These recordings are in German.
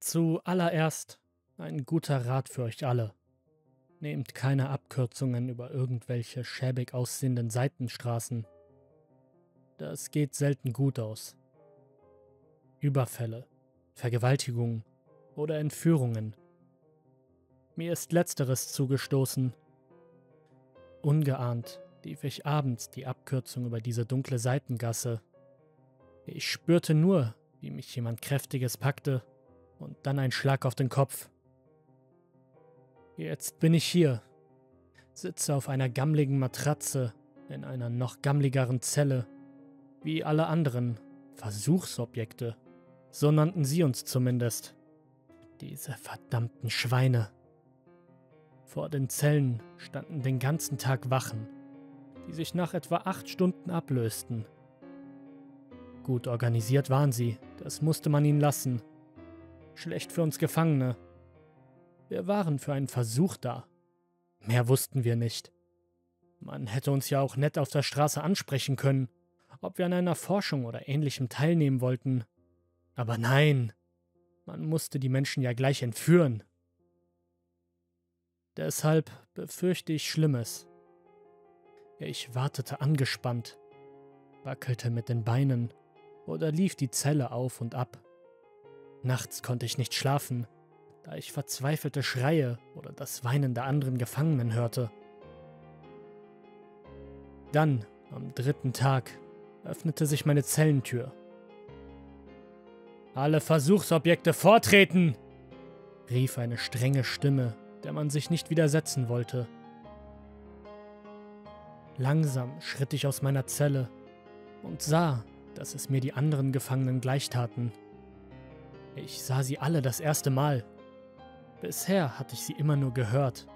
Zuallererst ein guter Rat für euch alle. Nehmt keine Abkürzungen über irgendwelche schäbig aussehenden Seitenstraßen. Das geht selten gut aus. Überfälle, Vergewaltigungen oder Entführungen. Mir ist letzteres zugestoßen. Ungeahnt lief ich abends die Abkürzung über diese dunkle Seitengasse. Ich spürte nur, wie mich jemand kräftiges packte und dann ein Schlag auf den Kopf. Jetzt bin ich hier, sitze auf einer gammligen Matratze in einer noch gammligeren Zelle, wie alle anderen Versuchsobjekte. So nannten sie uns zumindest. Diese verdammten Schweine. Vor den Zellen standen den ganzen Tag Wachen, die sich nach etwa acht Stunden ablösten. Gut organisiert waren sie, das musste man ihnen lassen. Schlecht für uns Gefangene. Wir waren für einen Versuch da. Mehr wussten wir nicht. Man hätte uns ja auch nett auf der Straße ansprechen können, ob wir an einer Forschung oder ähnlichem teilnehmen wollten. Aber nein, man musste die Menschen ja gleich entführen. Deshalb befürchte ich Schlimmes. Ich wartete angespannt, wackelte mit den Beinen oder lief die Zelle auf und ab. Nachts konnte ich nicht schlafen, da ich verzweifelte Schreie oder das Weinen der anderen Gefangenen hörte. Dann, am dritten Tag, öffnete sich meine Zellentür. Alle Versuchsobjekte vortreten! rief eine strenge Stimme, der man sich nicht widersetzen wollte. Langsam schritt ich aus meiner Zelle und sah, dass es mir die anderen Gefangenen gleichtaten. Ich sah sie alle das erste Mal. Bisher hatte ich sie immer nur gehört.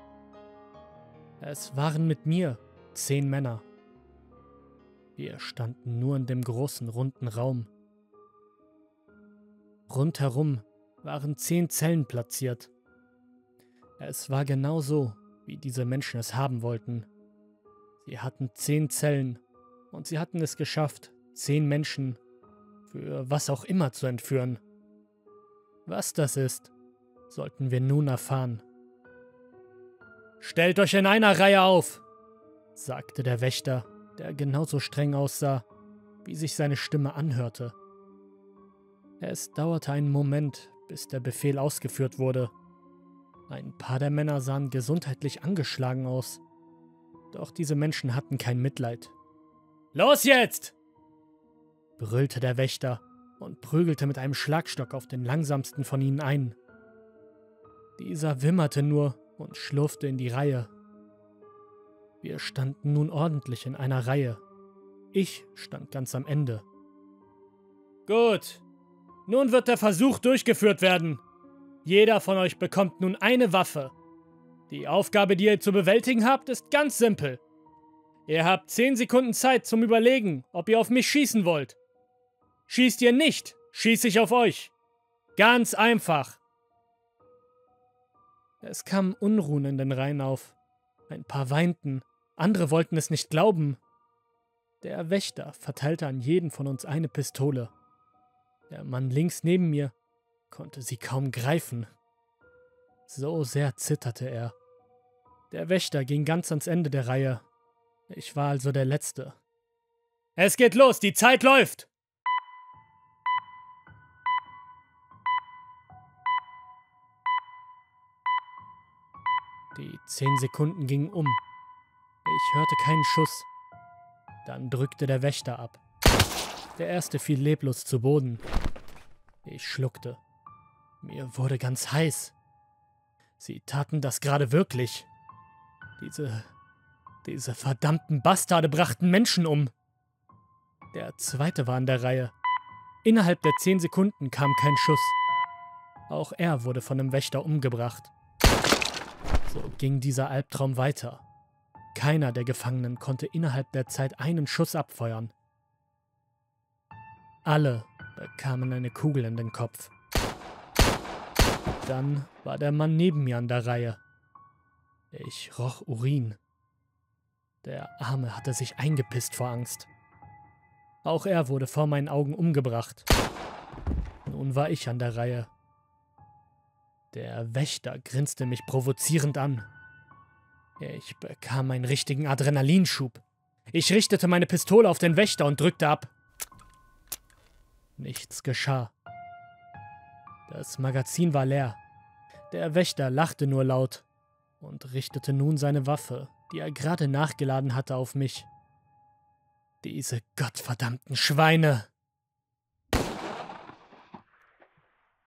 Es waren mit mir zehn Männer. Wir standen nur in dem großen runden Raum. Rundherum waren zehn Zellen platziert. Es war genau so, wie diese Menschen es haben wollten. Sie hatten zehn Zellen und sie hatten es geschafft, zehn Menschen für was auch immer zu entführen. Was das ist, sollten wir nun erfahren. Stellt euch in einer Reihe auf, sagte der Wächter, der genauso streng aussah, wie sich seine Stimme anhörte. Es dauerte einen Moment, bis der Befehl ausgeführt wurde. Ein paar der Männer sahen gesundheitlich angeschlagen aus. Doch diese Menschen hatten kein Mitleid. Los jetzt! brüllte der Wächter und prügelte mit einem Schlagstock auf den langsamsten von ihnen ein. Dieser wimmerte nur und schlurfte in die Reihe. Wir standen nun ordentlich in einer Reihe. Ich stand ganz am Ende. Gut, nun wird der Versuch durchgeführt werden. Jeder von euch bekommt nun eine Waffe. Die Aufgabe, die ihr zu bewältigen habt, ist ganz simpel. Ihr habt 10 Sekunden Zeit zum Überlegen, ob ihr auf mich schießen wollt. Schießt ihr nicht, schieße ich auf euch. Ganz einfach. Es kamen Unruhen in den Reihen auf. Ein paar weinten, andere wollten es nicht glauben. Der Wächter verteilte an jeden von uns eine Pistole. Der Mann links neben mir konnte sie kaum greifen. So sehr zitterte er. Der Wächter ging ganz ans Ende der Reihe. Ich war also der Letzte. Es geht los, die Zeit läuft! Die zehn Sekunden gingen um. Ich hörte keinen Schuss. Dann drückte der Wächter ab. Der erste fiel leblos zu Boden. Ich schluckte. Mir wurde ganz heiß. Sie taten das gerade wirklich. Diese. diese verdammten Bastarde brachten Menschen um. Der zweite war an der Reihe. Innerhalb der zehn Sekunden kam kein Schuss. Auch er wurde von dem Wächter umgebracht. Ging dieser Albtraum weiter. Keiner der Gefangenen konnte innerhalb der Zeit einen Schuss abfeuern. Alle bekamen eine Kugel in den Kopf. Dann war der Mann neben mir an der Reihe. Ich roch Urin. Der Arme hatte sich eingepisst vor Angst. Auch er wurde vor meinen Augen umgebracht. Nun war ich an der Reihe. Der Wächter grinste mich provozierend an. Ich bekam einen richtigen Adrenalinschub. Ich richtete meine Pistole auf den Wächter und drückte ab. Nichts geschah. Das Magazin war leer. Der Wächter lachte nur laut und richtete nun seine Waffe, die er gerade nachgeladen hatte, auf mich. Diese gottverdammten Schweine!